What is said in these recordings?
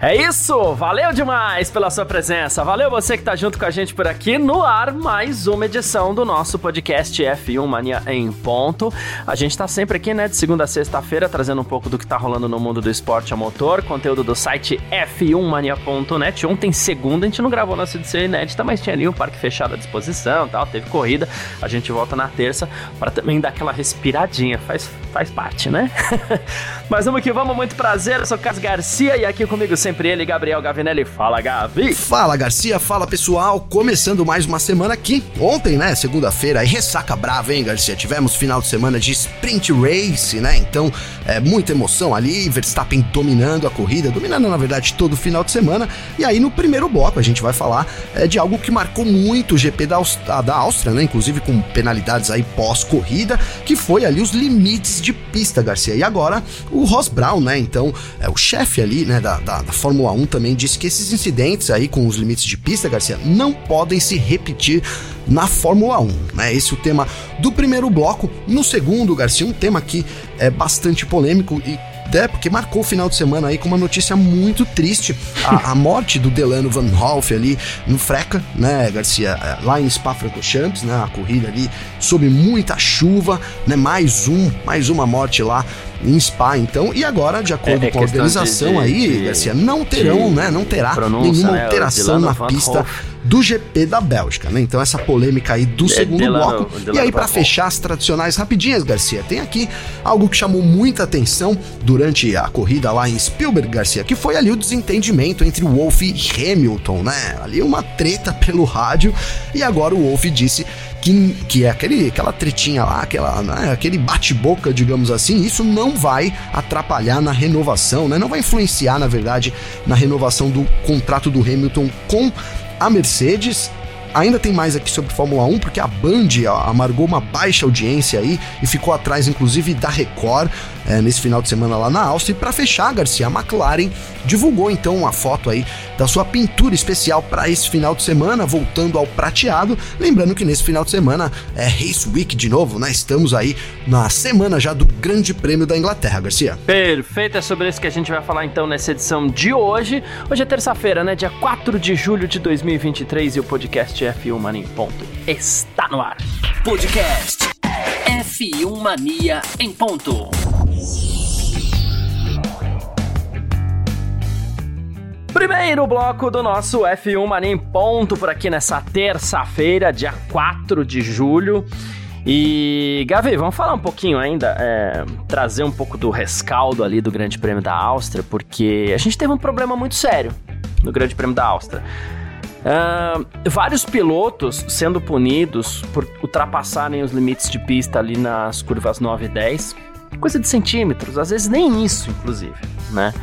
É isso! Valeu demais pela sua presença. Valeu você que tá junto com a gente por aqui no ar, mais uma edição do nosso podcast F1 Mania em ponto. A gente tá sempre aqui, né, de segunda a sexta-feira, trazendo um pouco do que tá rolando no mundo do esporte a motor, conteúdo do site f1mania.net. Ontem, segunda, a gente não gravou nossa edição inédita, mas tinha ali um parque fechado à disposição, tal, teve corrida. A gente volta na terça para também dar aquela respiradinha, faz, faz parte, né? mas vamos que vamos, muito prazer. Eu sou Carlos Garcia e aqui comigo sempre sempre ele, Gabriel Gavinelli. Fala, Gavi. Fala, Garcia. Fala, pessoal. Começando mais uma semana aqui. Ontem, né, segunda-feira, ressaca brava, hein, Garcia? Tivemos final de semana de sprint race, né? Então, é muita emoção ali. Verstappen dominando a corrida, dominando, na verdade, todo o final de semana. E aí, no primeiro bloco, a gente vai falar é, de algo que marcou muito o GP da, Áustria, da Áustria, né? Inclusive com penalidades aí pós-corrida, que foi ali os limites de pista, Garcia. E agora, o Ross Brown, né? Então, é o chefe ali, né, da, da, da Fórmula 1 também disse que esses incidentes aí com os limites de pista, Garcia, não podem se repetir na Fórmula 1. Né? Esse é o tema do primeiro bloco. No segundo, Garcia, um tema que é bastante polêmico e é, porque marcou o final de semana aí com uma notícia muito triste. A, a morte do Delano Van Hoff ali no Freca, né, Garcia? É, lá em Spa-Francorchamps, né? A corrida ali sob muita chuva, né? Mais um, mais uma morte lá em Spa, então. E agora, de acordo é, é com a organização de, aí, de, Garcia, não terão, né? Não terá nenhuma né, alteração na pista. Hoff do GP da Bélgica, né? Então essa polêmica aí do segundo Delano, bloco. E aí para fechar as tradicionais rapidinhas, Garcia, tem aqui algo que chamou muita atenção durante a corrida lá em Spielberg, Garcia, que foi ali o desentendimento entre o Wolff e Hamilton, né? Ali uma treta pelo rádio e agora o Wolff disse que, que é aquele, aquela tretinha lá, aquela, né, aquele bate-boca, digamos assim, isso não vai atrapalhar na renovação, né? Não vai influenciar, na verdade, na renovação do contrato do Hamilton com a Mercedes Ainda tem mais aqui sobre Fórmula 1, porque a Band amargou uma baixa audiência aí e ficou atrás, inclusive, da Record é, nesse final de semana lá na Áustria. E para fechar, Garcia, a McLaren divulgou então uma foto aí da sua pintura especial para esse final de semana, voltando ao prateado. Lembrando que nesse final de semana é Race Week de novo, né? Estamos aí na semana já do Grande Prêmio da Inglaterra, Garcia. Perfeito, é sobre isso que a gente vai falar então nessa edição de hoje. Hoje é terça-feira, né? Dia 4 de julho de 2023 e o podcast podcast F1 Mania em ponto está no ar. Podcast F1 Mania em ponto. Primeiro bloco do nosso F1 Mania em ponto por aqui nessa terça-feira, dia 4 de julho. E, Gavi, vamos falar um pouquinho ainda, é, trazer um pouco do rescaldo ali do Grande Prêmio da Áustria, porque a gente teve um problema muito sério no Grande Prêmio da Áustria. Uh, vários pilotos sendo punidos por ultrapassarem os limites de pista ali nas curvas 9 e 10. Coisa de centímetros, às vezes nem isso, inclusive, né?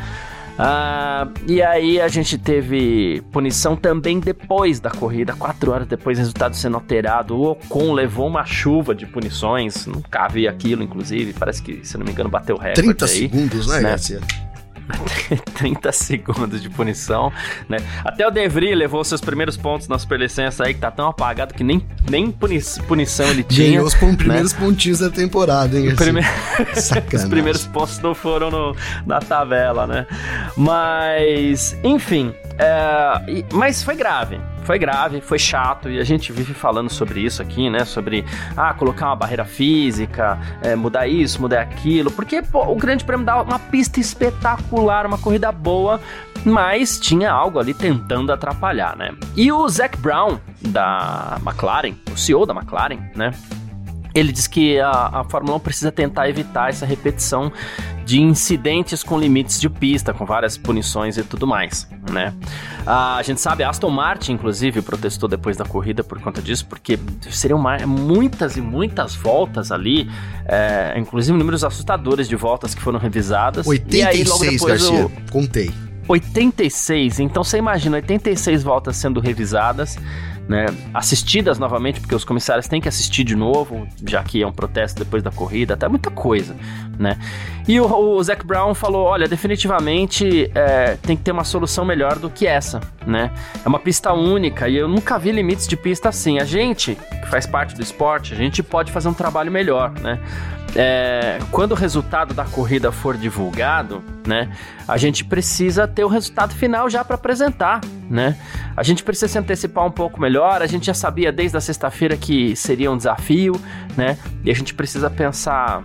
Uh, e aí a gente teve punição também depois da corrida, quatro horas depois, resultado sendo alterado. O Ocon levou uma chuva de punições, nunca vi aquilo, inclusive. Parece que, se não me engano, bateu recorde 30 aí, segundos, né, né? Garcia? 30 segundos de punição, né? Até o De Vries levou seus primeiros pontos na superlicença aí, que tá tão apagado que nem, nem puni punição ele tinha. Ganhou os primeiros né? pontinhos da temporada, hein? Assim. Prime... os primeiros pontos não foram no, na tabela, né? Mas, enfim, é... mas foi grave foi grave, foi chato e a gente vive falando sobre isso aqui, né? Sobre ah, colocar uma barreira física, é, mudar isso, mudar aquilo, porque pô, o Grande Prêmio dá uma pista espetacular, uma corrida boa, mas tinha algo ali tentando atrapalhar, né? E o Zac Brown da McLaren, o CEO da McLaren, né? Ele diz que a, a Fórmula 1 precisa tentar evitar essa repetição de incidentes com limites de pista, com várias punições e tudo mais, né? A gente sabe, a Aston Martin, inclusive, protestou depois da corrida por conta disso, porque seriam muitas e muitas voltas ali, é, inclusive números assustadores de voltas que foram revisadas. 86, e aí, Garcia, o... contei. 86, então você imagina, 86 voltas sendo revisadas, né, assistidas novamente, porque os comissários têm que assistir de novo, já que é um protesto depois da corrida, até muita coisa, né? E o, o Zac Brown falou, olha, definitivamente é, tem que ter uma solução melhor do que essa, né? É uma pista única e eu nunca vi limites de pista assim. A gente, que faz parte do esporte, a gente pode fazer um trabalho melhor, né? É, quando o resultado da corrida for divulgado, né, a gente precisa ter o resultado final já para apresentar, né? A gente precisa se antecipar um pouco melhor. A gente já sabia desde a sexta-feira que seria um desafio, né? E a gente precisa pensar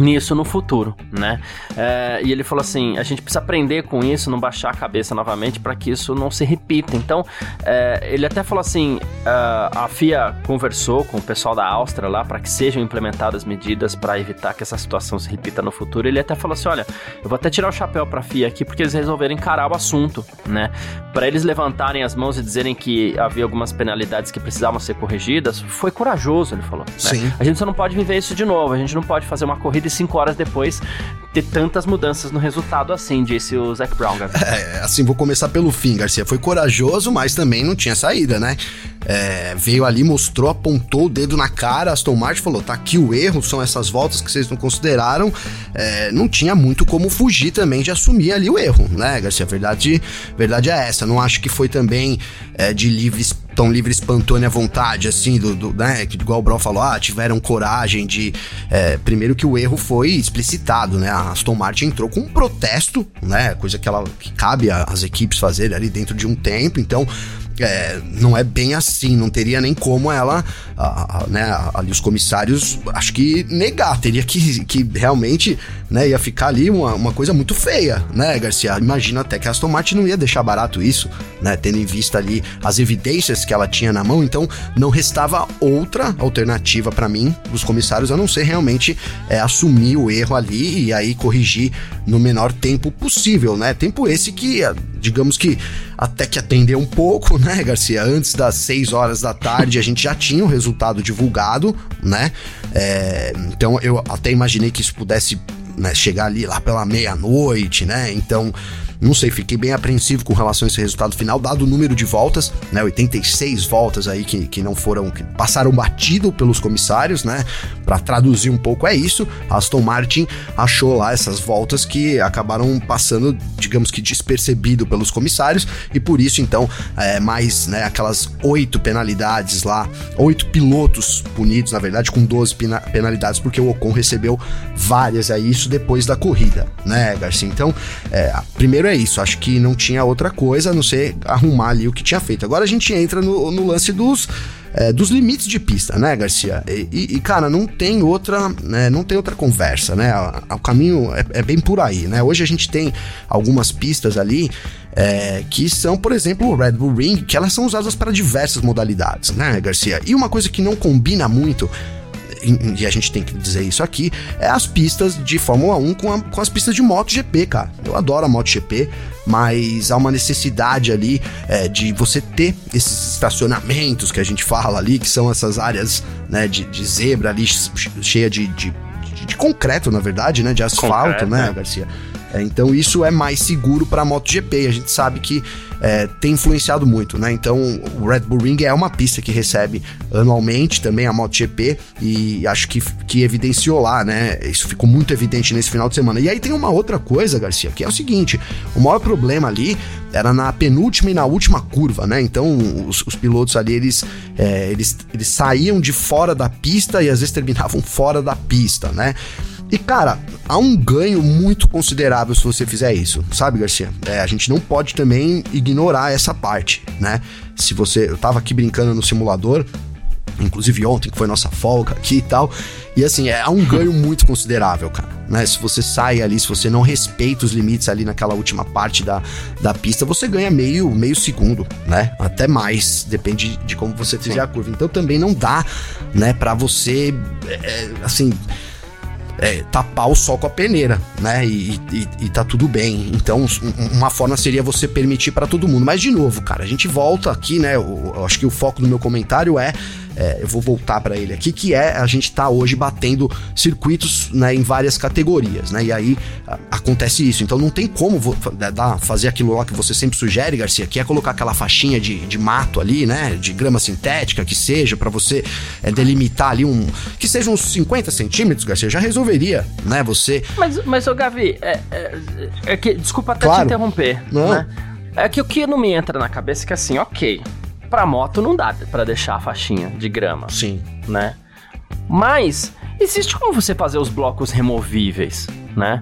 nisso no futuro, né? É, e ele falou assim: a gente precisa aprender com isso, não baixar a cabeça novamente para que isso não se repita. Então, é, ele até falou assim: uh, a FIA conversou com o pessoal da Áustria lá para que sejam implementadas medidas para evitar que essa situação se repita no futuro. Ele até falou assim: olha, eu vou até tirar o chapéu para a FIA aqui porque eles resolveram encarar o assunto, né? Para eles levantarem as mãos e dizerem que havia algumas penalidades que precisavam ser corrigidas, foi corajoso, ele falou. Né? Sim. A gente só não pode viver isso de novo. A gente não pode fazer uma corrida e cinco horas depois ter tantas mudanças no resultado assim, disse o Zac Brown. É, assim, vou começar pelo fim, Garcia. Foi corajoso, mas também não tinha saída, né? É, veio ali, mostrou, apontou o dedo na cara, Aston Martin falou, tá aqui o erro, são essas voltas que vocês não consideraram. É, não tinha muito como fugir também de assumir ali o erro, né, Garcia? Verdade, verdade é essa. Não acho que foi também é, de livres tão livre, espontânea vontade, assim, do, do né? Que igual o Brown falou, ah, tiveram coragem de. É, primeiro que o erro foi explicitado, né? A Aston Martin entrou com um protesto, né? Coisa que ela que cabe às equipes fazerem ali dentro de um tempo, então é, não é bem assim, não teria nem como ela, a, a, né, ali os comissários, acho que negar, teria que, que realmente, né, ia ficar ali uma, uma coisa muito feia, né, Garcia? Imagina até que a Aston Martin não ia deixar barato isso, né, tendo em vista ali as evidências que ela tinha na mão, então não restava outra alternativa para mim, dos comissários, a não ser realmente é, assumir o erro ali e aí corrigir no menor tempo possível, né? Tempo esse que, digamos que até que atendeu um pouco, né, Garcia? Antes das 6 horas da tarde a gente já tinha o resultado divulgado, né? É, então eu até imaginei que isso pudesse né, chegar ali lá pela meia-noite, né? Então não sei, fiquei bem apreensivo com relação a esse resultado final, dado o número de voltas, né? 86 voltas aí que, que não foram, que passaram batido pelos comissários, né? Para traduzir um pouco é isso. Aston Martin achou lá essas voltas que acabaram passando, digamos que despercebido pelos comissários e por isso então é, mais, né? Aquelas oito penalidades lá, oito pilotos punidos, na verdade, com 12 penalidades porque o Ocon recebeu várias aí isso depois da corrida, né, Garcia? Então, é, primeiro é isso. Acho que não tinha outra coisa a não ser arrumar ali o que tinha feito. Agora a gente entra no, no lance dos. É, dos limites de pista, né, Garcia? E, e cara, não tem outra, né, não tem outra conversa, né? O caminho é, é, bem por aí, né? Hoje a gente tem algumas pistas ali é, que são, por exemplo, o Red Bull Ring, que elas são usadas para diversas modalidades, né, Garcia? E uma coisa que não combina muito e a gente tem que dizer isso aqui, é as pistas de Fórmula 1 com, a, com as pistas de MotoGP, cara. Eu adoro a MotoGP, mas há uma necessidade ali é, de você ter esses estacionamentos que a gente fala ali, que são essas áreas né, de, de zebra ali, cheia de, de, de, concreto, na verdade, né? De asfalto, concreto, né, é. Garcia? É, então isso é mais seguro para a MotoGP. A gente sabe que é, tem influenciado muito, né? Então o Red Bull Ring é uma pista que recebe anualmente também a MotoGP e acho que, que evidenciou lá, né? Isso ficou muito evidente nesse final de semana. E aí tem uma outra coisa, Garcia, que é o seguinte: o maior problema ali era na penúltima e na última curva, né? Então os, os pilotos ali eles, é, eles, eles saíam de fora da pista e às vezes terminavam fora da pista, né? E, cara, há um ganho muito considerável se você fizer isso, sabe, Garcia? É, a gente não pode também ignorar essa parte, né? Se você. Eu tava aqui brincando no simulador, inclusive ontem, que foi nossa folga aqui e tal. E assim, é um ganho muito considerável, cara. Né? Se você sai ali, se você não respeita os limites ali naquela última parte da, da pista, você ganha meio, meio segundo, né? Até mais, depende de como você fizer a curva. Então também não dá, né, para você, é, assim é, tapar o sol com a peneira, né? E, e, e, tá tudo bem. Então, uma forma seria você permitir para todo mundo. Mas, de novo, cara, a gente volta aqui, né? Eu, eu acho que o foco do meu comentário é é, eu vou voltar para ele aqui, que é a gente tá hoje batendo circuitos né, em várias categorias, né? E aí a, acontece isso. Então não tem como dar, fazer aquilo lá que você sempre sugere, Garcia, que é colocar aquela faixinha de, de mato ali, né? De grama sintética, que seja, para você é, delimitar ali um. Que seja uns 50 centímetros, Garcia, já resolveria, né? Você. Mas, mas ô Gavi, é, é, é que, desculpa até claro. te interromper. Não. Né? É que o que não me entra na cabeça é que assim, ok, pra moto não dá para deixar a faixinha de grama. Sim. Né? Mas existe como você fazer os blocos removíveis, né?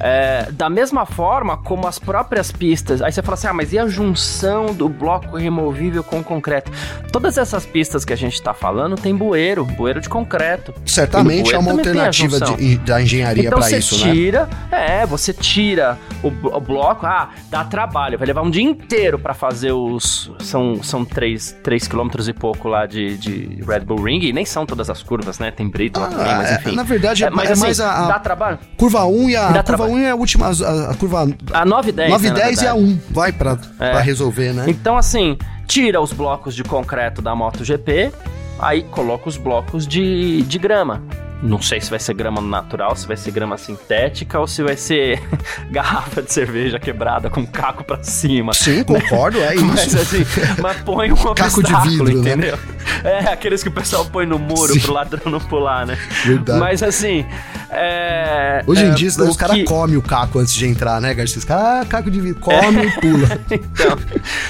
É, da mesma forma como as próprias pistas. Aí você fala assim: ah, mas e a junção do bloco removível com concreto? Todas essas pistas que a gente está falando tem bueiro, bueiro de concreto. Certamente é uma alternativa de, da engenharia então para isso, né? tira, né? É, você tira o, o, bloco, ah, dá trabalho, vai levar um dia inteiro para fazer os. São, são 3, 3 km e pouco lá de, de Red Bull Ring, e nem são todas as curvas, né? Tem Brito ah, lá também, mas é, enfim. na verdade, é, mas, é assim, mais a, a. Dá trabalho? Curva 1 e a. Curva 1 é a última, a, a curva... A 9 e 10, 9 e 10 né, e a 1, vai pra, é. pra resolver, né? Então, assim, tira os blocos de concreto da MotoGP, aí coloca os blocos de, de grama. Não sei se vai ser grama natural, se vai ser grama sintética ou se vai ser garrafa de cerveja quebrada com caco pra cima. Sim, concordo, é isso. Mas assim, mas põe um caco de vidro, né? entendeu? Né? É, aqueles que o pessoal põe no muro Sim. pro ladrão não pular, né? Verdade. Mas assim, é, Hoje em é, dia, os caras que... comem o caco antes de entrar, né, Garcia? Os caras, ah, caco de vidro, come e pula. então,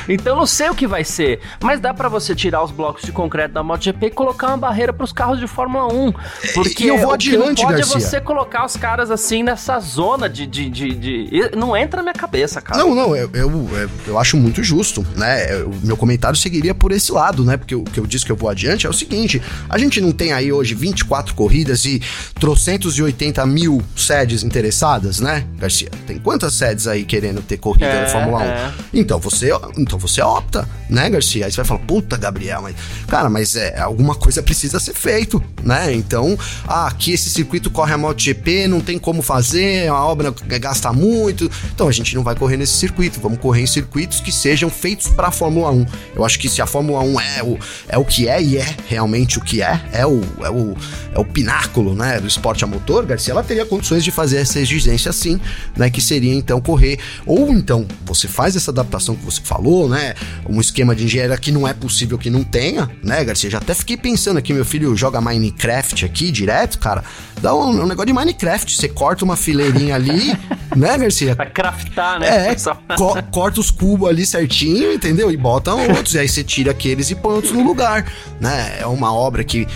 então, não sei o que vai ser, mas dá para você tirar os blocos de concreto da MotoGP e colocar uma barreira pros carros de Fórmula 1. Porque que eu vou adiante, pode é Garcia. é você colocar os caras assim nessa zona de, de, de, de, Não entra na minha cabeça, cara. Não, não, eu, eu, eu acho muito justo, né? O meu comentário seguiria por esse lado, né? Porque o que eu disse que eu vou adiante é o seguinte: a gente não tem aí hoje 24 corridas e trocentos e 80 mil sedes interessadas, né, Garcia? Tem quantas sedes aí querendo ter corrida é, na Fórmula 1? É. Então você, então você opta, né, Garcia? Aí você vai falar, puta, Gabriel, mas. Cara, mas é, alguma coisa precisa ser feito, né? Então, ah, aqui esse circuito corre a MotoGP, não tem como fazer, a obra gasta muito. Então a gente não vai correr nesse circuito, vamos correr em circuitos que sejam feitos para a Fórmula 1. Eu acho que se a Fórmula 1 é o, é o que é e é realmente o que é, é o, é o, é o pináculo, né, do esporte a motor, Garcia, ela teria condições de fazer essa exigência sim, né, que seria então correr ou então você faz essa adaptação que você falou, né, um esquema de engenharia que não é possível que não tenha, né, Garcia? Já até fiquei pensando aqui, meu filho joga Minecraft aqui direto, cara, dá um, um negócio de Minecraft, você corta uma fileirinha ali, né, Garcia? Vai craftar, né? É, co corta os cubos ali certinho, entendeu? E bota outros, e aí você tira aqueles e põe outros no lugar, né? É uma obra que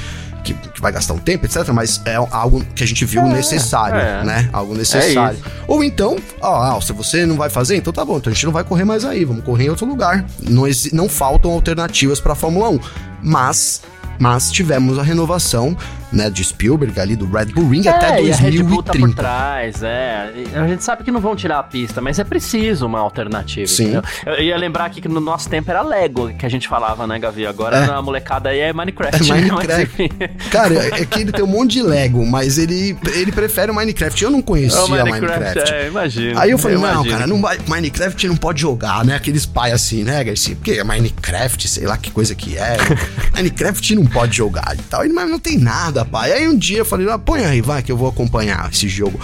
que, que, vai gastar um tempo, etc. Mas é algo que a gente viu é, necessário, é. né? Algo necessário. É Ou então, ó, ó, se você não vai fazer, então tá bom, então a gente não vai correr mais aí, vamos correr em outro lugar. Não, não faltam alternativas para a Fórmula 1. Mas mas tivemos a renovação né, de Spielberg ali do Red Bull Ring é, até 2030. E a Red Bull tá por trás, é. A gente sabe que não vão tirar a pista, mas é preciso uma alternativa. Sim. Entendeu? Eu ia lembrar aqui que no nosso tempo era Lego que a gente falava, né, Gavi? Agora é. na molecada aí é Minecraft. É Minecraft. Cara, é que ele tem um monte de Lego, mas ele, ele prefere o Minecraft. Eu não conhecia é o Minecraft. Minecraft. É, imagina. Aí eu falei, eu não, imagino. cara, não, Minecraft não pode jogar, né? Aqueles pais assim, né, Garcia? Porque é Minecraft, sei lá que coisa que é. Minecraft não pode jogar e tal. Ele, mas não tem nada, pai. Aí um dia eu falei, ah, põe aí, vai, que eu vou acompanhar esse jogo.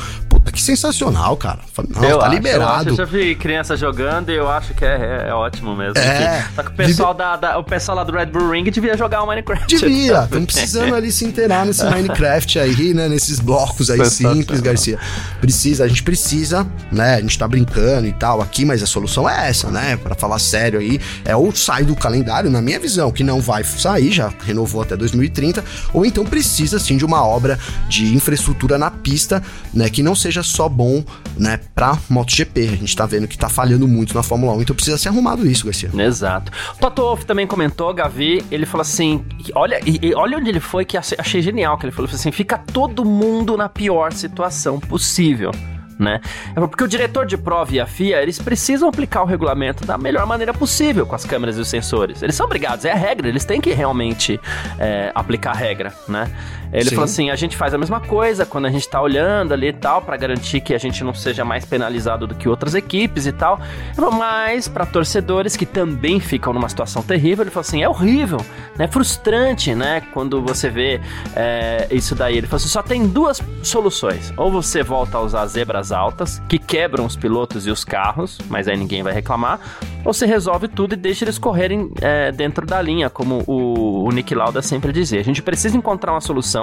Que sensacional, cara. Não, eu tá acho, liberado. Eu, acho, eu já vi criança jogando e eu acho que é, é, é ótimo mesmo. É. Só que o pessoal, da, da, o pessoal lá do Red Bull Ring devia jogar o Minecraft. Devia, estamos precisando ali se inteirar nesse Minecraft aí, né? Nesses blocos aí simples, Garcia. Precisa, a gente precisa, né? A gente tá brincando e tal aqui, mas a solução é essa, né? Para falar sério aí, é ou sai do calendário, na minha visão, que não vai sair, já renovou até 2030, ou então precisa sim de uma obra de infraestrutura na pista, né, que não seja só bom, né, para MotoGP. A gente tá vendo que tá falhando muito na Fórmula 1, então precisa ser arrumado isso, Garcia. Exato. Toto Wolff também comentou, Gavi, ele falou assim, olha, e, olha onde ele foi que achei genial que ele falou assim, fica todo mundo na pior situação possível né? Porque o diretor de prova e a FIA, eles precisam aplicar o regulamento da melhor maneira possível com as câmeras e os sensores. Eles são obrigados, é a regra, eles têm que realmente é, aplicar a regra, né? Ele Sim. falou assim: a gente faz a mesma coisa quando a gente tá olhando ali e tal, para garantir que a gente não seja mais penalizado do que outras equipes e tal. Mas para torcedores que também ficam numa situação terrível, ele falou assim: é horrível, né? Frustrante, né? Quando você vê é, isso daí. Ele falou assim: só tem duas soluções. Ou você volta a usar zebras altas, que quebram os pilotos e os carros, mas aí ninguém vai reclamar. Ou você resolve tudo e deixa eles correrem é, dentro da linha, como o, o Nick Lauda sempre dizia. A gente precisa encontrar uma solução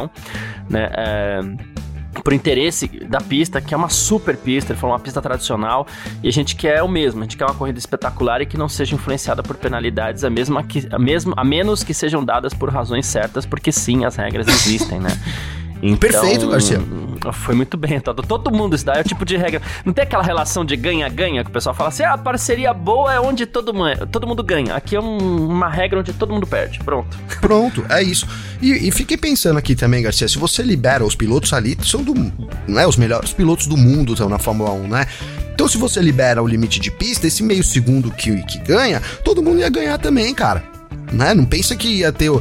né? É, por interesse da pista, que é uma super pista, ele falou uma pista tradicional, e a gente quer o mesmo, a gente quer uma corrida espetacular e que não seja influenciada por penalidades, a, mesma que, a, mesmo, a menos que sejam dadas por razões certas, porque sim, as regras existem, né? Então, Perfeito, Garcia. Foi muito bem, todo, todo mundo, isso daí é o tipo de regra. Não tem aquela relação de ganha-ganha que o pessoal fala assim: ah, a parceria boa é onde todo, todo mundo ganha. Aqui é um, uma regra onde todo mundo perde. Pronto. Pronto, é isso. E, e, fiquei pensando aqui também, Garcia, se você libera os pilotos ali, são do, né, os melhores pilotos do mundo estão na Fórmula 1, né? Então, se você libera o limite de pista, esse meio segundo que, que ganha, todo mundo ia ganhar também, cara né? Não pensa que ia ter,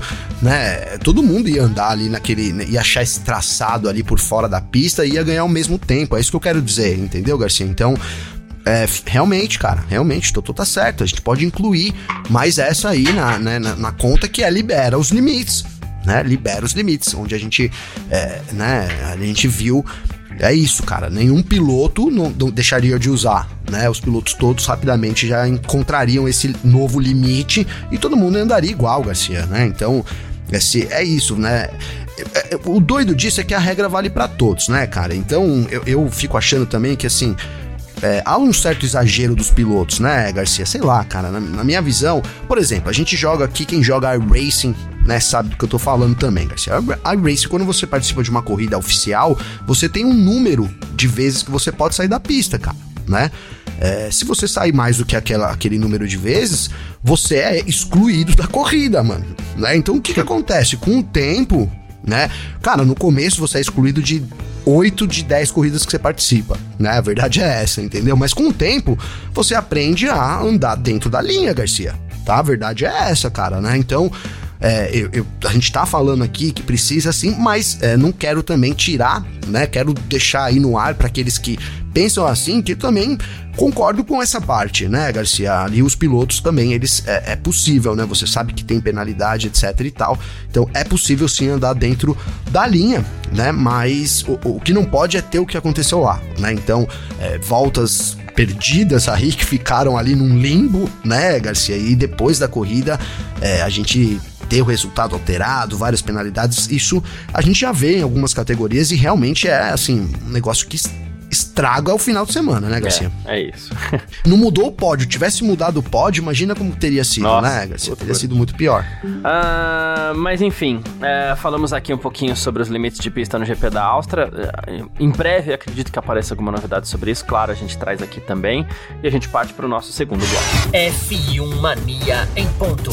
né? Todo mundo ia andar ali naquele, né? ia achar esse traçado ali por fora da pista e ia ganhar ao mesmo tempo. É isso que eu quero dizer, entendeu, Garcia? Então, é, realmente, cara, realmente, Totô tá certo. A gente pode incluir mais essa aí na, né, na, na conta que é libera os limites. Né, libera os limites, onde a gente, é, né, a gente viu é isso, cara. Nenhum piloto não, não, deixaria de usar, né? Os pilotos todos rapidamente já encontrariam esse novo limite e todo mundo andaria igual, Garcia, né? Então, esse, é isso, né? É, é, o doido disso é que a regra vale para todos, né, cara? Então, eu, eu fico achando também que, assim, é, há um certo exagero dos pilotos, né, Garcia? Sei lá, cara. Na, na, minha visão, por exemplo, a gente joga aqui, quem joga racing né, sabe do que eu tô falando também, Garcia. A iRace, quando você participa de uma corrida oficial, você tem um número de vezes que você pode sair da pista, cara, né? É, se você sair mais do que aquela, aquele número de vezes, você é excluído da corrida, mano. Né? Então o que, que acontece? Com o tempo, né? Cara, no começo você é excluído de 8 de 10 corridas que você participa, né? A verdade é essa, entendeu? Mas com o tempo, você aprende a andar dentro da linha, Garcia. Tá? A verdade é essa, cara, né? Então, é, eu, eu, a gente tá falando aqui que precisa sim, mas é, não quero também tirar, né? Quero deixar aí no ar para aqueles que pensam assim, que também concordo com essa parte, né, Garcia? E os pilotos também, eles é, é, possível, né? Você sabe que tem penalidade, etc e tal. Então é possível sim andar dentro da linha, né? Mas o, o que não pode é ter o que aconteceu lá, né? Então, é, voltas perdidas aí que ficaram ali num limbo, né, Garcia? E depois da corrida, é, a gente ter o resultado alterado, várias penalidades, isso a gente já vê em algumas categorias e realmente é assim, um negócio que estraga o final de semana, né, Garcia? É, é isso. Não mudou o pódio. Tivesse mudado o pódio, imagina como teria sido, Nossa, né, Garcia? Teria sido muito pior. Uh, mas enfim, é, falamos aqui um pouquinho sobre os limites de pista no GP da Áustria. É, em breve, acredito que apareça alguma novidade sobre isso. Claro, a gente traz aqui também. E a gente parte para o nosso segundo bloco. F1 Mania em ponto.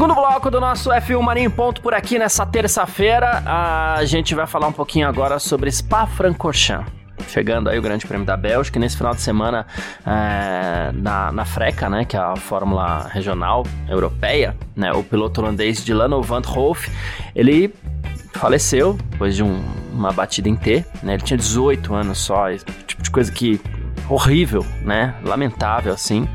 Segundo bloco do nosso F1 Marinho Ponto por aqui nessa terça-feira, a gente vai falar um pouquinho agora sobre Spa-Francorchamps. Chegando aí o Grande Prêmio da Bélgica, nesse final de semana é, na, na FRECA, né, que é a Fórmula Regional Europeia, né, o piloto holandês Dilano Van Hoof, ele faleceu depois de um, uma batida em T, né, ele tinha 18 anos só, tipo de coisa que horrível, né, lamentável assim.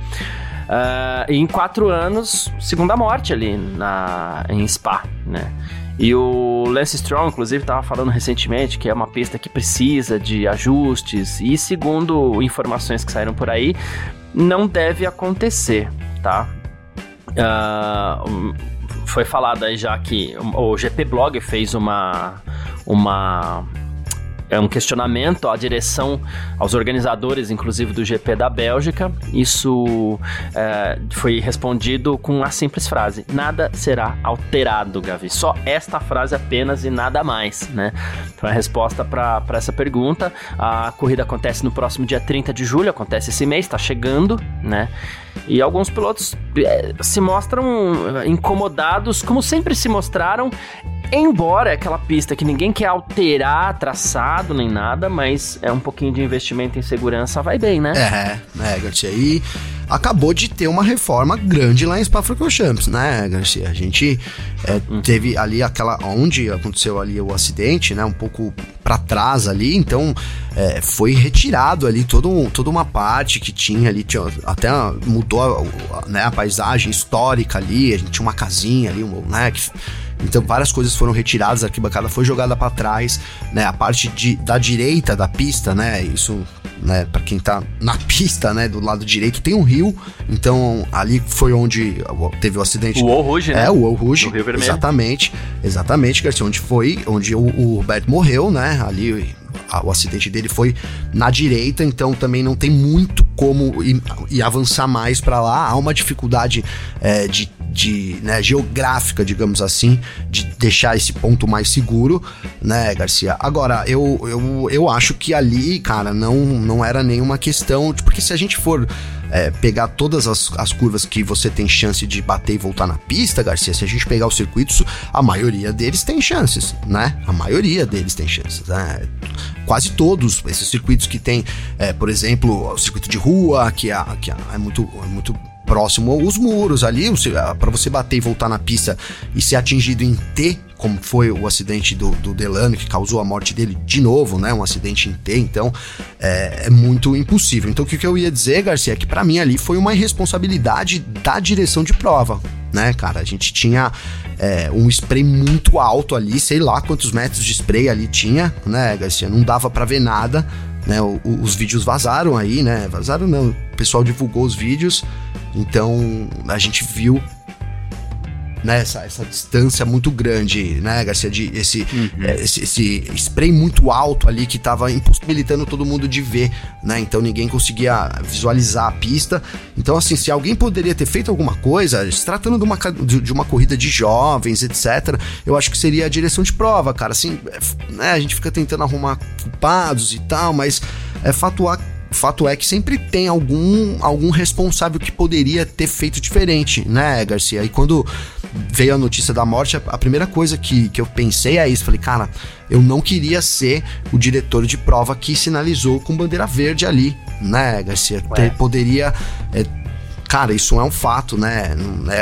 Uh, em quatro anos, segunda morte ali na, em Spa, né? E o Lance Strong, inclusive, estava falando recentemente que é uma pista que precisa de ajustes, e segundo informações que saíram por aí, não deve acontecer, tá? Uh, foi falado aí já que o GP Blog fez uma, uma é um questionamento à direção, aos organizadores, inclusive do GP da Bélgica. Isso é, foi respondido com a simples frase: nada será alterado, Gavi. Só esta frase apenas e nada mais, né? Então, a resposta para essa pergunta. A corrida acontece no próximo dia 30 de julho, acontece esse mês, está chegando, né? E alguns pilotos é, se mostram incomodados, como sempre se mostraram Embora é aquela pista que ninguém quer alterar traçado nem nada, mas é um pouquinho de investimento em segurança, vai bem, né? É, é, Garcia. E acabou de ter uma reforma grande lá em Spa-Francorchamps, né, Garcia? A gente é, hum. teve ali aquela onde aconteceu ali o acidente, né, um pouco para trás ali, então é, foi retirado ali todo, toda uma parte que tinha ali, tinha, até mudou né, a paisagem histórica ali, a gente tinha uma casinha ali, né, que então várias coisas foram retiradas, a arquibancada foi jogada para trás, né? A parte de, da direita da pista, né? Isso, né? Para quem tá na pista, né? Do lado direito tem um rio, então ali foi onde teve o acidente. O Rouge, né? É, o Rouge. Exatamente, exatamente, Garcia, onde foi, onde o, o Roberto morreu, né? Ali o acidente dele foi na direita, então também não tem muito como ir avançar mais para lá. Há uma dificuldade é, de de né, geográfica, digamos assim, de deixar esse ponto mais seguro, né, Garcia? Agora, eu, eu, eu acho que ali, cara, não, não era nenhuma questão, porque se a gente for é, pegar todas as, as curvas que você tem chance de bater e voltar na pista, Garcia, se a gente pegar os circuitos, a maioria deles tem chances, né? A maioria deles tem chances, né? Quase todos esses circuitos que tem, é, por exemplo, o circuito de rua, que é, que é muito, é muito próximo aos muros ali, para você bater e voltar na pista e ser atingido em T, como foi o acidente do, do Delano, que causou a morte dele de novo, né? Um acidente em T, então é, é muito impossível. Então o que, que eu ia dizer, Garcia, é que para mim ali foi uma irresponsabilidade da direção de prova, né, cara? A gente tinha é, um spray muito alto ali, sei lá quantos metros de spray ali tinha, né, Garcia? Não dava para ver nada, né? O, os vídeos vazaram aí, né? Vazaram não, o pessoal divulgou os vídeos. Então a gente viu né, essa, essa distância muito grande, né, Garcia, de esse, uhum. é, esse, esse, spray muito alto ali que tava impossibilitando todo mundo de ver, né, então ninguém conseguia visualizar a pista. Então, assim, se alguém poderia ter feito alguma coisa, se tratando de uma, de uma corrida de jovens, etc., eu acho que seria a direção de prova, cara, assim, é, né, a gente fica tentando arrumar culpados e tal, mas é fatuar fato é que sempre tem algum, algum responsável que poderia ter feito diferente, né, Garcia? E quando veio a notícia da morte, a primeira coisa que, que eu pensei é isso. Falei, cara, eu não queria ser o diretor de prova que sinalizou com bandeira verde ali, né, Garcia? Ter, poderia. É, cara, isso é um fato, né?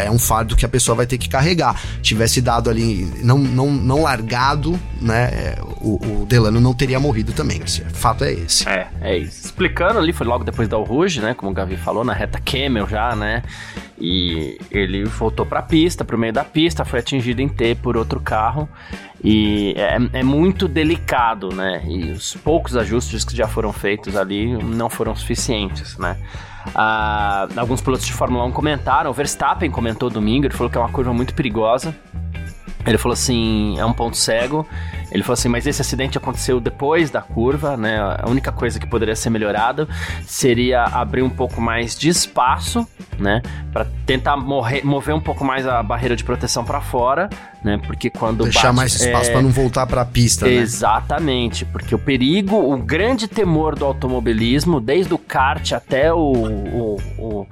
É um fardo que a pessoa vai ter que carregar. Tivesse dado ali, não, não, não largado, né? O, o Delano não teria morrido também, Garcia. Fato é esse. É, é isso. Explicando ali, foi logo depois da Rouge, né? Como o Gavi falou, na reta Camel já, né? E ele voltou para a pista, para o meio da pista, foi atingido em T por outro carro. E é, é, muito delicado, né? E os poucos ajustes que já foram feitos ali não foram suficientes, né? Ah, alguns pilotos de Fórmula 1 comentaram, o Verstappen comentou domingo, ele falou que é uma curva muito perigosa. Ele falou assim, é um ponto cego. Ele falou assim, mas esse acidente aconteceu depois da curva, né? A única coisa que poderia ser melhorada seria abrir um pouco mais de espaço, né? Para tentar morrer, mover um pouco mais a barreira de proteção para fora, né? Porque quando deixar bate, mais espaço é... para não voltar para a pista, né? Exatamente, porque o perigo, o grande temor do automobilismo, desde o kart até o, o, o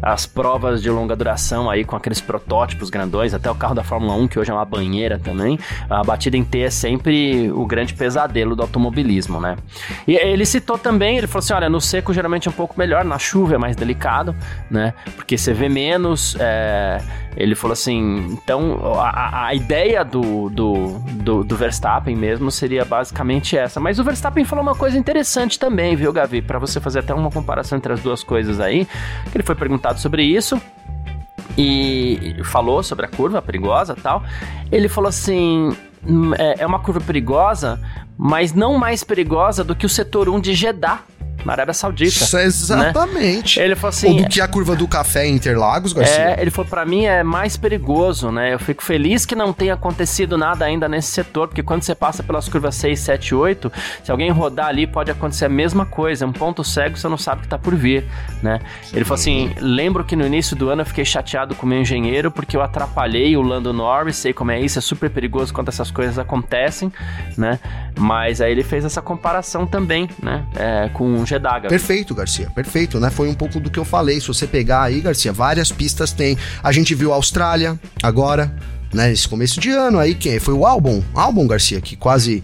as provas de longa duração aí com aqueles protótipos grandões, até o carro da Fórmula 1, que hoje é uma banheira também, a batida em T é sempre o grande pesadelo do automobilismo, né? E ele citou também, ele falou assim, olha, no seco geralmente é um pouco melhor, na chuva é mais delicado, né? Porque você vê menos, é... ele falou assim, então a, a ideia do, do, do, do, Verstappen mesmo seria basicamente essa, mas o Verstappen falou uma coisa interessante também, viu, Gavi? Para você fazer até uma comparação entre as duas coisas aí, que ele foi perguntado perguntado sobre isso e falou sobre a curva perigosa tal. Ele falou assim: é, é uma curva perigosa, mas não mais perigosa do que o setor 1 de Jeddah. Na Arábia Saudita. Isso, exatamente. Né? Ele falou assim. Ou do que a curva do café em Interlagos, Garcia. É, ele falou: para mim é mais perigoso, né? Eu fico feliz que não tenha acontecido nada ainda nesse setor, porque quando você passa pelas curvas 6, 7, 8, se alguém rodar ali, pode acontecer a mesma coisa. É um ponto cego, você não sabe o que tá por vir, né? Ele falou assim: lembro que no início do ano eu fiquei chateado com o meu engenheiro porque eu atrapalhei o Lando Norris, sei como é isso, é super perigoso quando essas coisas acontecem, né? Mas aí ele fez essa comparação também, né? É, com o Gedaga. Perfeito, Garcia, perfeito, né? Foi um pouco do que eu falei. Se você pegar aí, Garcia, várias pistas tem. A gente viu a Austrália agora, né? Esse começo de ano aí, quem foi o álbum, álbum Garcia, que quase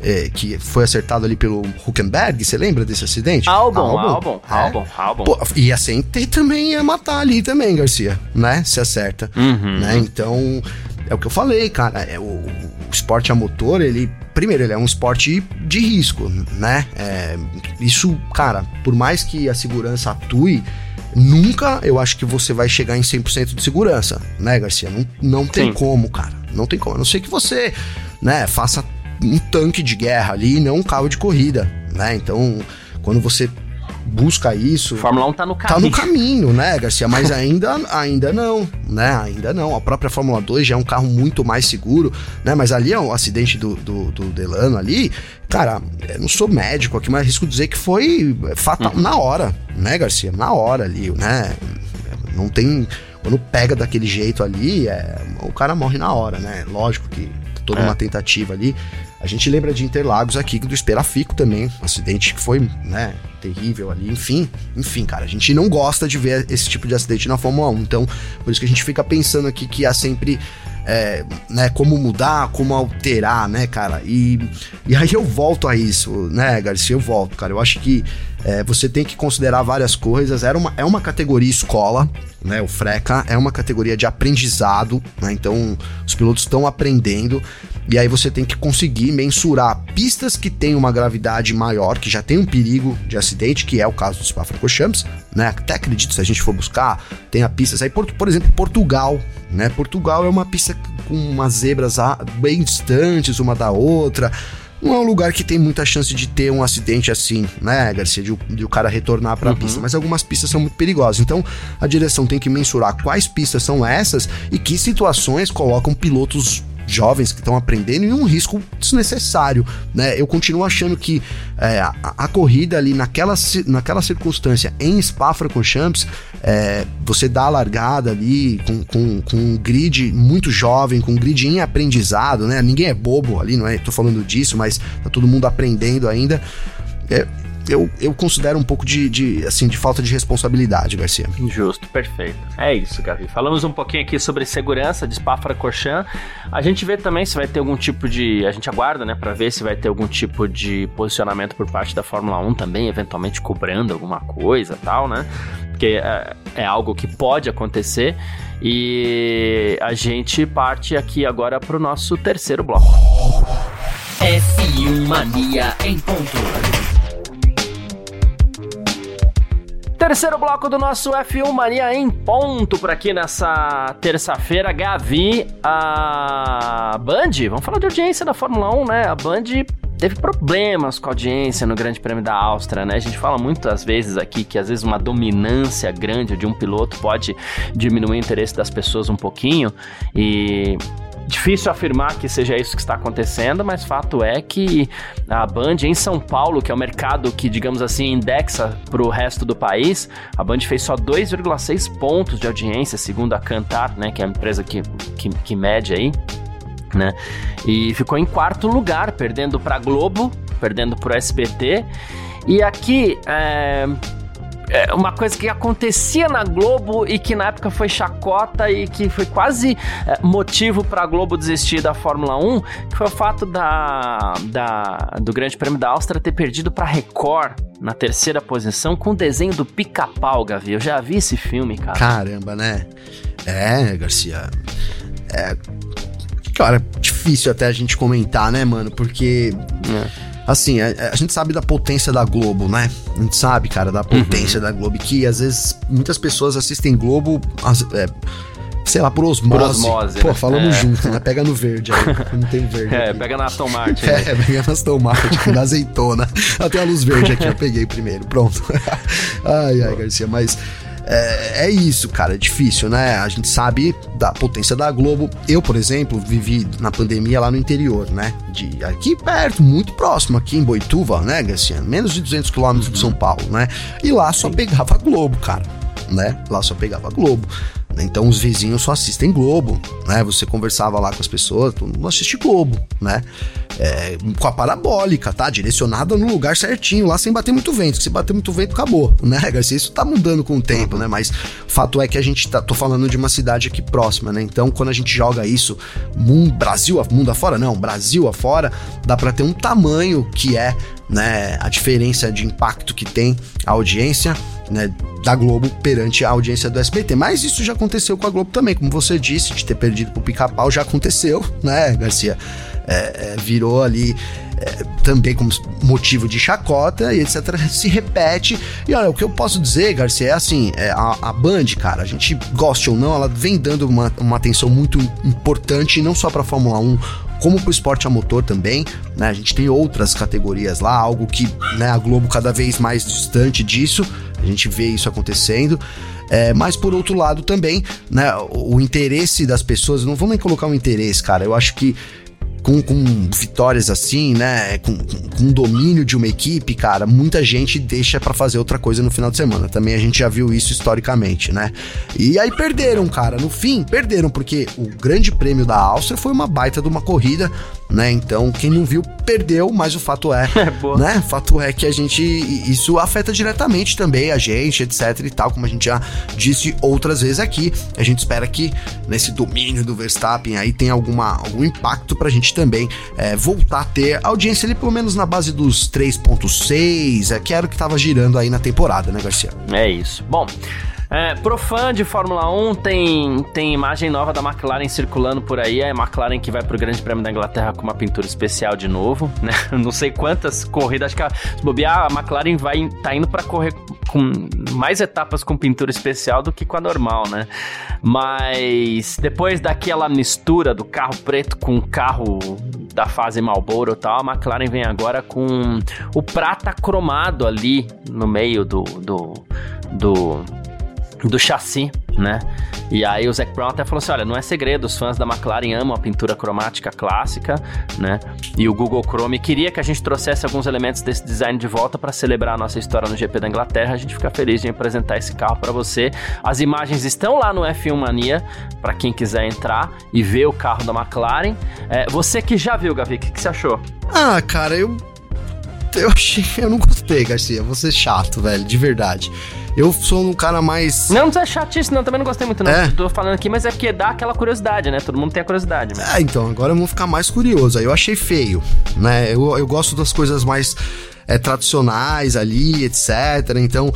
é, que foi acertado ali pelo Huckenberg, você lembra desse acidente? Álbum, álbum, álbum, é. álbum. Pô, e a CNT também ia matar ali também, Garcia, né? Se acerta, uhum. né? Então, é o que eu falei, cara, é o, o esporte a motor, ele primeiro, ele é um esporte de risco, né? É, isso, cara, por mais que a segurança atue, nunca eu acho que você vai chegar em 100% de segurança, né, Garcia? Não, não tem Sim. como, cara. Não tem como. A não ser que você, né, faça um tanque de guerra ali, não um carro de corrida, né? Então, quando você busca isso. Fórmula 1 tá no caminho. Tá no caminho, né, Garcia? Mas ainda, ainda não, né? Ainda não. A própria Fórmula 2 já é um carro muito mais seguro, né? Mas ali é um acidente do, do, do Delano ali. Cara, eu não sou médico aqui, mas risco dizer que foi fatal uhum. na hora, né, Garcia? Na hora ali, né? Não tem. Quando pega daquele jeito ali, é, o cara morre na hora, né? Lógico que toda é. uma tentativa ali. A gente lembra de Interlagos aqui, do Esperafico também, um acidente que foi, né, terrível ali, enfim, enfim, cara, a gente não gosta de ver esse tipo de acidente na Fórmula 1, então por isso que a gente fica pensando aqui que há sempre é, né, como mudar, como alterar, né, cara? E, e aí eu volto a isso, né, Garcia? Eu volto, cara. Eu acho que é, você tem que considerar várias coisas. Era uma, é uma categoria escola, né? O Freca é uma categoria de aprendizado, né? Então os pilotos estão aprendendo. E aí você tem que conseguir mensurar pistas que têm uma gravidade maior, que já tem um perigo de acidente, que é o caso do Spa-Francorchamps, né? Até acredito se a gente for buscar, tem a pistas aí, por, por exemplo, Portugal, né? Portugal é uma pista com umas zebras bem distantes uma da outra. Não é um lugar que tem muita chance de ter um acidente assim, né, Garcia? De, de o cara retornar para a uhum. pista. Mas algumas pistas são muito perigosas. Então, a direção tem que mensurar quais pistas são essas e que situações colocam pilotos jovens que estão aprendendo e um risco desnecessário, né? Eu continuo achando que é, a, a, corrida ali naquela, naquela circunstância em Spa-Francorchamps, é, você dá a largada ali com, com, com um grid muito jovem, com um grid em aprendizado, né? Ninguém é bobo ali, não é? Tô falando disso, mas tá todo mundo aprendendo ainda. É, eu, eu considero um pouco de, de, assim, de falta de responsabilidade, Garcia. Justo, perfeito. É isso, Gavi. Falamos um pouquinho aqui sobre segurança de Spa-Francorchamps. A gente vê também se vai ter algum tipo de... A gente aguarda, né, para ver se vai ter algum tipo de posicionamento por parte da Fórmula 1 também, eventualmente cobrando alguma coisa tal, né? Porque é, é algo que pode acontecer. E a gente parte aqui agora para o nosso terceiro bloco. F1 Mania em ponto. Terceiro bloco do nosso F1 Mania em ponto por aqui nessa terça-feira. Gavi, a Band, vamos falar de audiência da Fórmula 1, né? A Band teve problemas com a audiência no Grande Prêmio da Áustria, né? A gente fala muitas vezes aqui que às vezes uma dominância grande de um piloto pode diminuir o interesse das pessoas um pouquinho e Difícil afirmar que seja isso que está acontecendo, mas fato é que a Band em São Paulo, que é o mercado que, digamos assim, indexa para o resto do país, a Band fez só 2,6 pontos de audiência, segundo a Cantar, né, que é a empresa que, que, que mede aí, né? E ficou em quarto lugar, perdendo para Globo, perdendo para o SBT. E aqui, é, é, uma coisa que acontecia na Globo e que na época foi chacota e que foi quase é, motivo para a Globo desistir da Fórmula 1, que foi o fato da, da do Grande Prêmio da Áustria ter perdido para Record na terceira posição com o desenho do Pica-Pau, Gavi. Eu já vi esse filme, cara. Caramba, né? É, Garcia. É. Cara, difícil até a gente comentar, né, mano? Porque. É assim, a, a, gente sabe da potência da Globo, né? A gente sabe, cara, da potência uhum. da Globo. Que às vezes muitas pessoas assistem Globo. As, é, sei lá, por osmose. Por osmose Pô, né? falamos é. junto, né? Pega no verde aí, não tem verde. É, aqui. pega na Aston Martin. É, né? pega na Aston Martin, na azeitona. Até a luz verde aqui, eu peguei primeiro, pronto. ai, ai, Garcia, mas é, é, isso, cara, é difícil, né? A gente sabe da potência da Globo. Eu, por exemplo, vivi na pandemia lá no interior, né? De aqui perto, muito próximo, aqui em Boituva, né, Garcia? Menos de 200 quilômetros de São Paulo, né? E lá só pegava Globo, cara, né? Lá só pegava Globo. Então os vizinhos só assistem Globo, né? Você conversava lá com as pessoas, todo mundo assiste Globo, né? É, com a parabólica, tá? Direcionada no lugar certinho, lá sem bater muito vento. Se bater muito vento, acabou, né, Garcia? Isso tá mudando com o tempo, né? Mas fato é que a gente tá. Tô falando de uma cidade aqui próxima, né? Então, quando a gente joga isso, mundo, Brasil, mundo afora, não, Brasil afora, dá para ter um tamanho que é, né, a diferença de impacto que tem a audiência né, da Globo perante a audiência do SBT. Mas isso já aconteceu com a Globo também, como você disse, de ter perdido pro pica-pau já aconteceu, né, Garcia? É, é, virou ali é, também como motivo de chacota e etc. Se repete. E olha, o que eu posso dizer, Garcia, é assim: é, a, a Band, cara, a gente goste ou não, ela vem dando uma, uma atenção muito importante, não só pra Fórmula 1, como para o esporte a motor também, né? A gente tem outras categorias lá, algo que né, a Globo cada vez mais distante disso. A gente vê isso acontecendo. É, mas por outro lado também, né, o interesse das pessoas, não vou nem colocar um interesse, cara. Eu acho que com, com vitórias assim, né? Com, com, com, domínio de uma equipe, cara, muita gente deixa para fazer outra coisa no final de semana. Também a gente já viu isso historicamente, né? E aí perderam, cara. No fim, perderam, porque o grande prêmio da Áustria foi uma baita de uma corrida né? Então, quem não viu, perdeu, mas o fato é, é né? O fato é que a gente isso afeta diretamente também a gente, etc e tal, como a gente já disse outras vezes aqui. A gente espera que nesse domínio do Verstappen aí tenha alguma algum impacto pra gente também é, voltar a ter audiência ali pelo menos na base dos 3.6, é que era o que tava girando aí na temporada, né, Garcia? É isso. Bom, é, pro fã de Fórmula 1, tem, tem imagem nova da McLaren circulando por aí. É a McLaren que vai pro Grande Prêmio da Inglaterra com uma pintura especial de novo, né? Não sei quantas corridas, acho que a, se bobear, a McLaren vai, tá indo para correr com mais etapas com pintura especial do que com a normal, né? Mas depois daquela mistura do carro preto com o carro da fase Marlboro e tal, a McLaren vem agora com o prata cromado ali no meio do, do, do do chassi, né? E aí o Zac Brown até falou assim: olha, não é segredo, os fãs da McLaren amam a pintura cromática clássica, né? E o Google Chrome queria que a gente trouxesse alguns elementos desse design de volta para celebrar a nossa história no GP da Inglaterra. A gente fica feliz de apresentar esse carro para você. As imagens estão lá no F1 Mania para quem quiser entrar e ver o carro da McLaren. É, você que já viu, Gavi, o que, que você achou? Ah, cara, eu eu achei, eu não gostei, Garcia. Vou ser chato, velho, de verdade. Eu sou um cara mais. Não, não é chatíssimo, não. Também não gostei muito, não. É. Tô falando aqui, mas é porque dá aquela curiosidade, né? Todo mundo tem a curiosidade. Mesmo. É, então, agora eu vou ficar mais curioso. Aí eu achei feio, né? Eu, eu gosto das coisas mais é, tradicionais ali, etc. Então.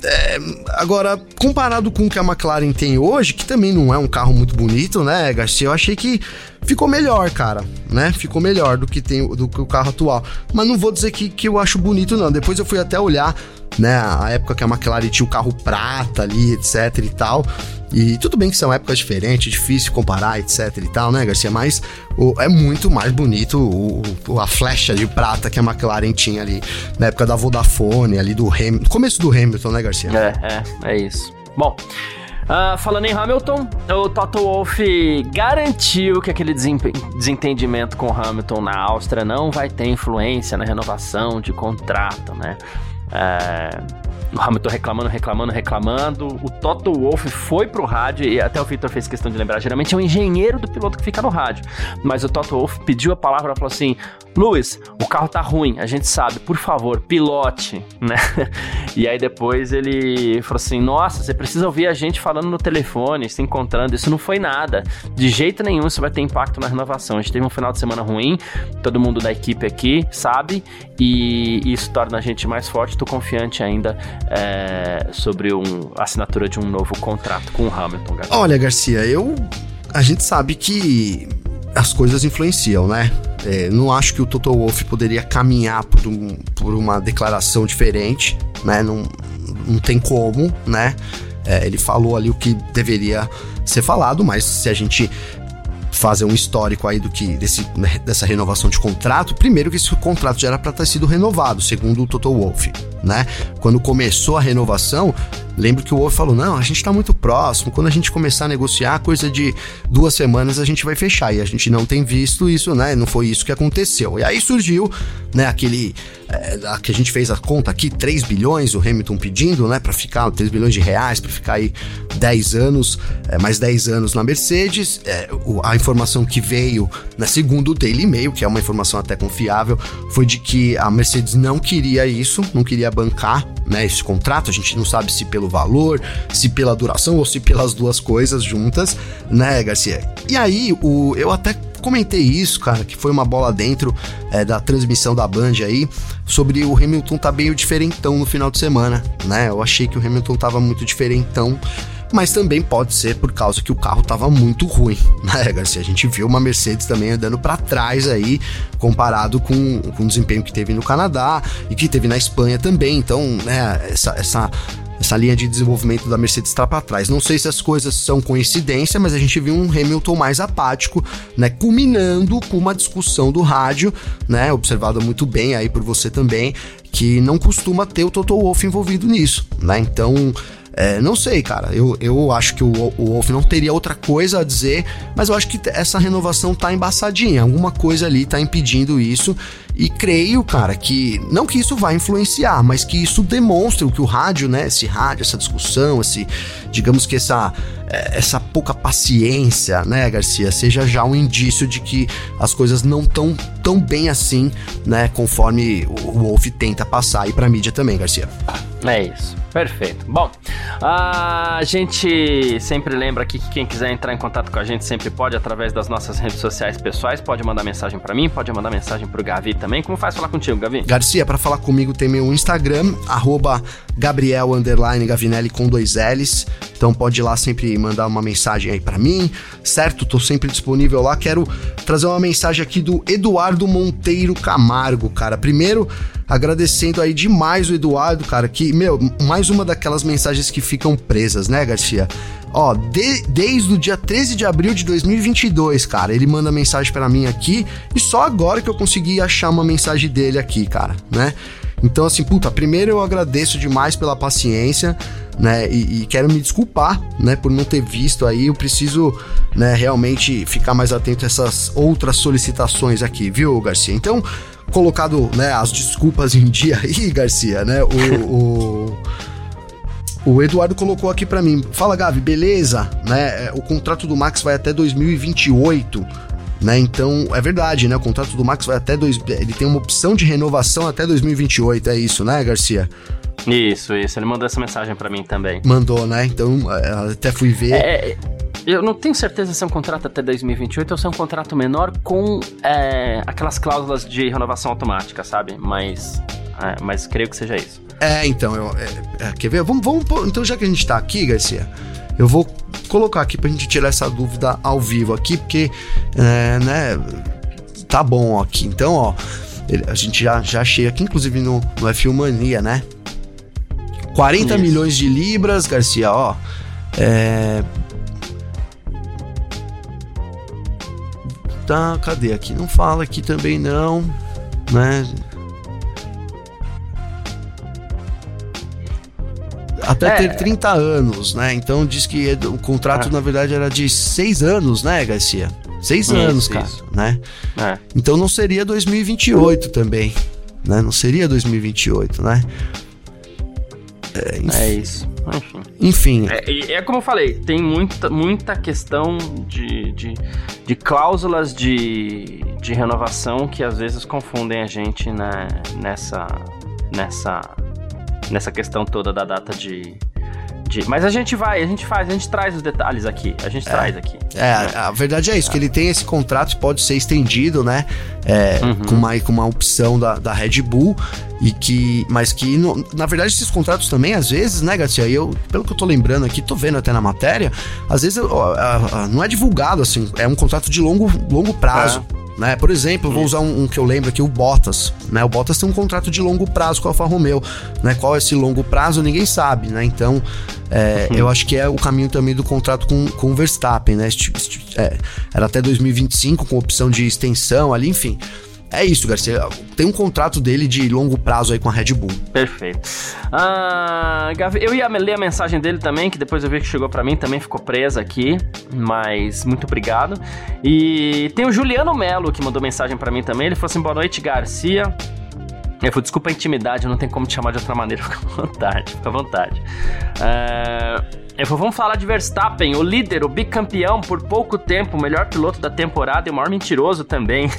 É, agora, comparado com o que a McLaren tem hoje, que também não é um carro muito bonito, né, Garcia? Eu achei que ficou melhor, cara, né? Ficou melhor do que tem do que o carro atual. Mas não vou dizer que, que eu acho bonito, não. Depois eu fui até olhar né? A época que a McLaren tinha o carro prata ali, etc e tal. E tudo bem que são épocas diferentes, difícil comparar, etc e tal, né, Garcia? Mas o, é muito mais bonito o, o, a flecha de prata que a McLaren tinha ali na época da Vodafone, ali do Hamilton, começo do Hamilton, né, Garcia? É, é, é isso. Bom, Uh, falando em Hamilton, o Toto Wolff garantiu que aquele desentendimento com Hamilton na Áustria não vai ter influência na renovação de contrato, né? É, o Hamilton reclamando, reclamando, reclamando. O Toto Wolff foi pro rádio, e até o Victor fez questão de lembrar, geralmente é o engenheiro do piloto que fica no rádio. Mas o Toto Wolff pediu a palavra e falou assim: Luiz, o carro tá ruim, a gente sabe, por favor, pilote, né? E aí depois ele falou assim: Nossa, você precisa ouvir a gente falando no telefone, se encontrando. Isso não foi nada. De jeito nenhum isso vai ter impacto na renovação. A gente teve um final de semana ruim, todo mundo da equipe aqui sabe, e isso torna a gente mais forte. Tô confiante ainda é, sobre um, a assinatura de um novo contrato com o Hamilton. Olha, Garcia, eu. A gente sabe que as coisas influenciam, né? É, não acho que o Toto Wolff poderia caminhar por, um, por uma declaração diferente, né? Não, não tem como, né? É, ele falou ali o que deveria ser falado, mas se a gente fazer um histórico aí do que desse, né, dessa renovação de contrato. Primeiro que esse contrato já era para ter sido renovado, segundo o Toto Wolff, né? Quando começou a renovação, lembro que o Wolff falou: "Não, a gente tá muito próximo. Quando a gente começar a negociar, coisa de duas semanas a gente vai fechar". E a gente não tem visto isso, né? Não foi isso que aconteceu. E aí surgiu, né, aquele é, que a gente fez a conta aqui, 3 bilhões, o Hamilton pedindo, né, para ficar 3 bilhões de reais para ficar aí 10 anos, é, mais 10 anos na Mercedes. É, o, a informação que veio, né, segundo o Daily Mail, que é uma informação até confiável, foi de que a Mercedes não queria isso, não queria bancar né, esse contrato. A gente não sabe se pelo valor, se pela duração ou se pelas duas coisas juntas, né, Garcia? E aí, o, eu até comentei isso, cara, que foi uma bola dentro é, da transmissão da Band aí, sobre o Hamilton tá meio diferentão no final de semana, né? Eu achei que o Hamilton tava muito diferentão mas também pode ser por causa que o carro estava muito ruim, né, Garcia? A gente viu uma Mercedes também andando para trás aí, comparado com, com o desempenho que teve no Canadá e que teve na Espanha também. Então, né, essa, essa essa linha de desenvolvimento da Mercedes está para trás. Não sei se as coisas são coincidência, mas a gente viu um Hamilton mais apático, né, culminando com uma discussão do rádio, né, observada muito bem aí por você também, que não costuma ter o Toto Wolff envolvido nisso, né? Então, é, não sei, cara. Eu, eu acho que o, o Wolf não teria outra coisa a dizer, mas eu acho que essa renovação tá embaçadinha. Alguma coisa ali tá impedindo isso. E creio, cara, que não que isso vai influenciar, mas que isso demonstra que o rádio, né, esse rádio, essa discussão, esse, digamos que essa é, essa pouca paciência, né, Garcia, seja já um indício de que as coisas não estão tão bem assim, né, conforme o Wolf tenta passar aí pra mídia também, Garcia. É isso. Perfeito. Bom, a gente sempre lembra aqui que quem quiser entrar em contato com a gente sempre pode através das nossas redes sociais pessoais, pode mandar mensagem para mim, pode mandar mensagem pro Gavi também. Como faz falar contigo, Gavi? Garcia, para falar comigo tem meu Instagram, arroba Gabriel Gavinelli com dois L's. Então pode ir lá sempre mandar uma mensagem aí para mim, certo? Tô sempre disponível lá. Quero trazer uma mensagem aqui do Eduardo Monteiro Camargo, cara. Primeiro, agradecendo aí demais o Eduardo, cara, que, meu, mais uma daquelas mensagens que ficam presas, né, Garcia? Ó, de, desde o dia 13 de abril de 2022, cara, ele manda mensagem para mim aqui e só agora que eu consegui achar uma mensagem dele aqui, cara, né? Então, assim, puta, primeiro eu agradeço demais pela paciência, né? E, e, quero me desculpar, né, por não ter visto aí. Eu preciso, né, realmente ficar mais atento a essas outras solicitações aqui, viu, Garcia? Então, colocado, né, as desculpas em dia aí, Garcia, né? O, o, o Eduardo colocou aqui para mim. Fala, Gavi, beleza? Né? É, o contrato do Max vai até 2028. Né? Então, é verdade, né? O contrato do Max vai até dois, ele tem uma opção de renovação até 2028, é isso, né, Garcia? Isso, isso. Ele mandou essa mensagem para mim também. Mandou, né? Então, é, até fui ver. É, eu não tenho certeza se é um contrato até 2028 ou se é um contrato menor com é, aquelas cláusulas de renovação automática, sabe? Mas, é, mas creio que seja isso. É, então, eu, é, é quer ver? Vamos, vamos, então já que a gente tá aqui, Garcia, eu vou colocar aqui pra gente tirar essa dúvida ao vivo aqui, porque, é, né, tá bom aqui. Então, ó, a gente já, já achei aqui, inclusive no, no F1 Mania, né? 40 Isso. milhões de libras, Garcia, ó. É... Tá, cadê aqui? Não fala aqui também não, né? até é. ter 30 anos, né? Então diz que o contrato, é. na verdade, era de 6 anos, né, Garcia? 6 isso, anos, cara, isso. né? É. Então não seria 2028 também, né? Não seria 2028, né? É, enfim. é isso. Enfim. Enfim. É, é, como eu falei, tem muita, muita questão de, de, de cláusulas de, de renovação que às vezes confundem a gente né, nessa, nessa nessa questão toda da data de, de, mas a gente vai, a gente faz, a gente traz os detalhes aqui. A gente é, traz aqui. É, a verdade é isso, é. que ele tem esse contrato, pode ser estendido, né? É, uhum. com, uma, com uma opção da, da Red Bull. E que. Mas que, no, na verdade, esses contratos também, às vezes, né, Garcia? Eu, pelo que eu tô lembrando aqui, tô vendo até na matéria, às vezes não é divulgado, assim, é um contrato de longo, longo prazo. Né? Por exemplo, vou usar um, um, que eu lembro aqui, o Bottas, né? O Bottas tem um contrato de longo prazo com a Alfa Romeo, né? Qual é esse longo prazo, ninguém sabe, né? Então, é, uhum. eu acho que é o caminho também do contrato com, com o Verstappen, né? É, era até 2025, com opção de extensão ali, enfim. É isso, Garcia. Tem um contrato dele de longo prazo aí com a Red Bull. Perfeito. Ah, eu ia ler a mensagem dele também, que depois eu vi que chegou para mim, também ficou presa aqui, mas muito obrigado. E tem o Juliano Melo que mandou mensagem para mim também. Ele falou assim: boa noite, Garcia. Eu falei, desculpa a intimidade, não tem como te chamar de outra maneira, fica à vontade, fica à vontade. Uh, eu falei, vamos falar de Verstappen, o líder, o bicampeão por pouco tempo, o melhor piloto da temporada e o maior mentiroso também.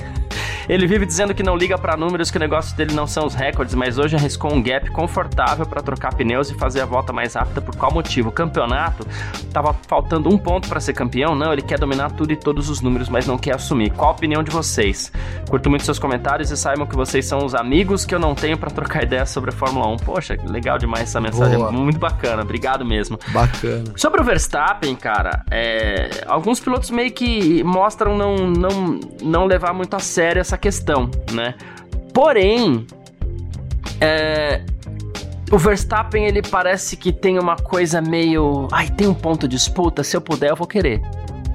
Ele vive dizendo que não liga para números, que o negócio dele não são os recordes, mas hoje arriscou um gap confortável para trocar pneus e fazer a volta mais rápida. Por qual motivo? O campeonato tava faltando um ponto para ser campeão? Não, ele quer dominar tudo e todos os números, mas não quer assumir. Qual a opinião de vocês? Curto muito seus comentários e saibam que vocês são os amigos que eu não tenho para trocar ideias sobre a Fórmula 1. Poxa, legal demais essa mensagem, Boa. muito bacana. Obrigado mesmo. Bacana. Sobre o Verstappen, cara, é... alguns pilotos meio que mostram não, não, não levar muito a sério essa questão, né? Porém, é, o Verstappen ele parece que tem uma coisa meio, ai, tem um ponto de disputa, se eu puder eu vou querer.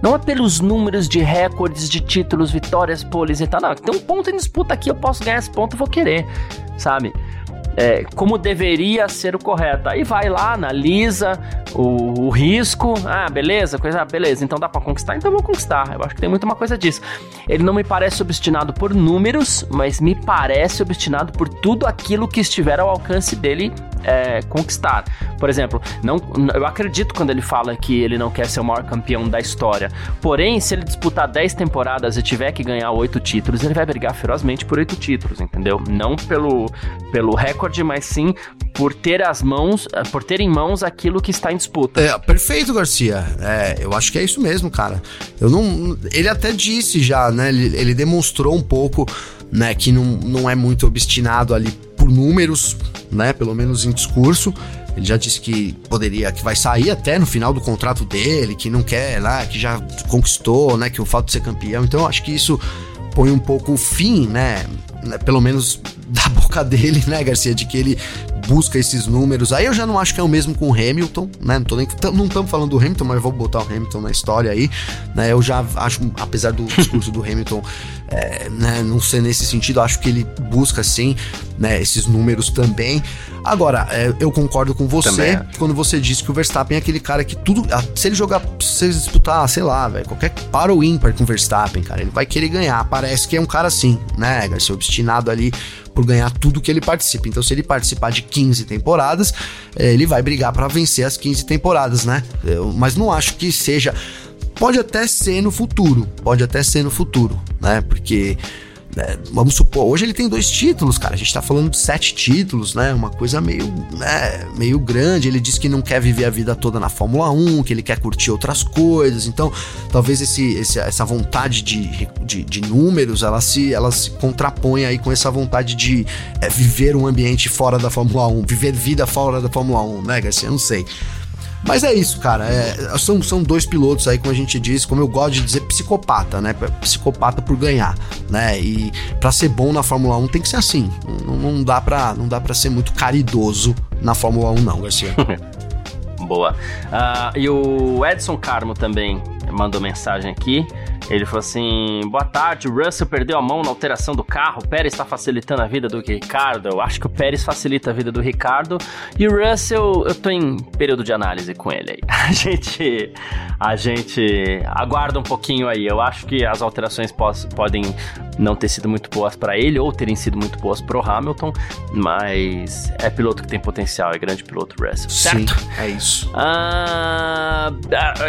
Não é pelos números de recordes de títulos, vitórias, poles e tal, não. Tem um ponto em disputa aqui, eu posso ganhar esse ponto, eu vou querer, sabe? É, como deveria ser o correto. Aí vai lá, analisa o, o risco. Ah, beleza, coisa, ah, beleza, então dá para conquistar, então vou conquistar. Eu acho que tem muito uma coisa disso. Ele não me parece obstinado por números, mas me parece obstinado por tudo aquilo que estiver ao alcance dele é, conquistar. Por exemplo, não, eu acredito quando ele fala que ele não quer ser o maior campeão da história. Porém, se ele disputar 10 temporadas e tiver que ganhar 8 títulos, ele vai brigar ferozmente por 8 títulos, entendeu? Não pelo, pelo recorde, mas sim por ter as mãos, por ter em mãos aquilo que está em disputa. É, perfeito, Garcia. É, eu acho que é isso mesmo, cara. Eu não, ele até disse já, né? Ele, ele demonstrou um pouco, né, que não, não é muito obstinado ali por números, né? Pelo menos em discurso. Ele já disse que poderia, que vai sair até no final do contrato dele, que não quer lá, que já conquistou, né? Que o fato de ser campeão. Então eu acho que isso põe um pouco o fim, né? né pelo menos da boca dele, né, Garcia, de que ele busca esses números. Aí eu já não acho que é o mesmo com o Hamilton, né? Não, tô nem, não estamos falando do Hamilton, mas vou botar o Hamilton na história aí. Né? Eu já acho, apesar do discurso do Hamilton é, né, não ser nesse sentido, acho que ele busca sim né, esses números também. Agora, é, eu concordo com você quando você diz que o Verstappen é aquele cara que tudo. Se ele jogar, se ele disputar, sei lá, velho, qualquer para o ímpar com o Verstappen, cara, ele vai querer ganhar. Parece que é um cara assim, né, Garcia? Obstinado ali por ganhar tudo que ele participa. Então, se ele participar de 15 temporadas, é, ele vai brigar para vencer as 15 temporadas, né? Eu, mas não acho que seja. Pode até ser no futuro, pode até ser no futuro, né? Porque né, vamos supor, hoje ele tem dois títulos, cara. A gente tá falando de sete títulos, né? Uma coisa meio, né, meio grande. Ele diz que não quer viver a vida toda na Fórmula 1, que ele quer curtir outras coisas. Então, talvez esse, esse essa vontade de, de, de, números ela se, ela se contrapõe aí com essa vontade de é, viver um ambiente fora da Fórmula 1, viver vida fora da Fórmula 1, né, Garcia? Eu não sei. Mas é isso, cara. É, são, são dois pilotos aí, como a gente diz, como eu gosto de dizer, psicopata, né? Psicopata por ganhar, né? E para ser bom na Fórmula 1 tem que ser assim. Não, não dá para ser muito caridoso na Fórmula 1 não, Garcia. Boa. Uh, e o Edson Carmo também mandou mensagem aqui. Ele falou assim: boa tarde, o Russell perdeu a mão na alteração do carro, o Pérez está facilitando a vida do Ricardo. Eu acho que o Pérez facilita a vida do Ricardo. E o Russell, eu tô em período de análise com ele aí. A gente, a gente aguarda um pouquinho aí. Eu acho que as alterações podem não ter sido muito boas para ele ou terem sido muito boas pro Hamilton, mas é piloto que tem potencial, é grande piloto Russell, certo? Sim, é isso. Ah,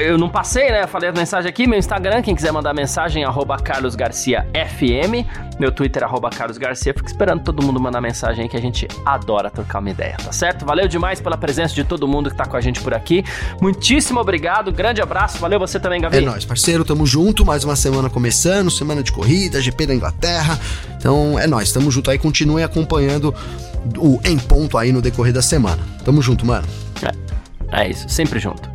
eu não passei, né? Falei a mensagem aqui, meu Instagram, quem quiser mandar mandar mensagem, arroba carlosgarciafm. Meu Twitter, arroba carlosgarcia. Fico esperando todo mundo mandar mensagem aí que a gente adora trocar uma ideia, tá certo? Valeu demais pela presença de todo mundo que tá com a gente por aqui. Muitíssimo obrigado, grande abraço. Valeu você também, Gavi. É nóis, parceiro. Tamo junto. Mais uma semana começando, semana de corrida, GP da Inglaterra. Então é nóis, tamo junto aí. Continue acompanhando o Em Ponto aí no decorrer da semana. Tamo junto, mano. É, é isso, sempre junto.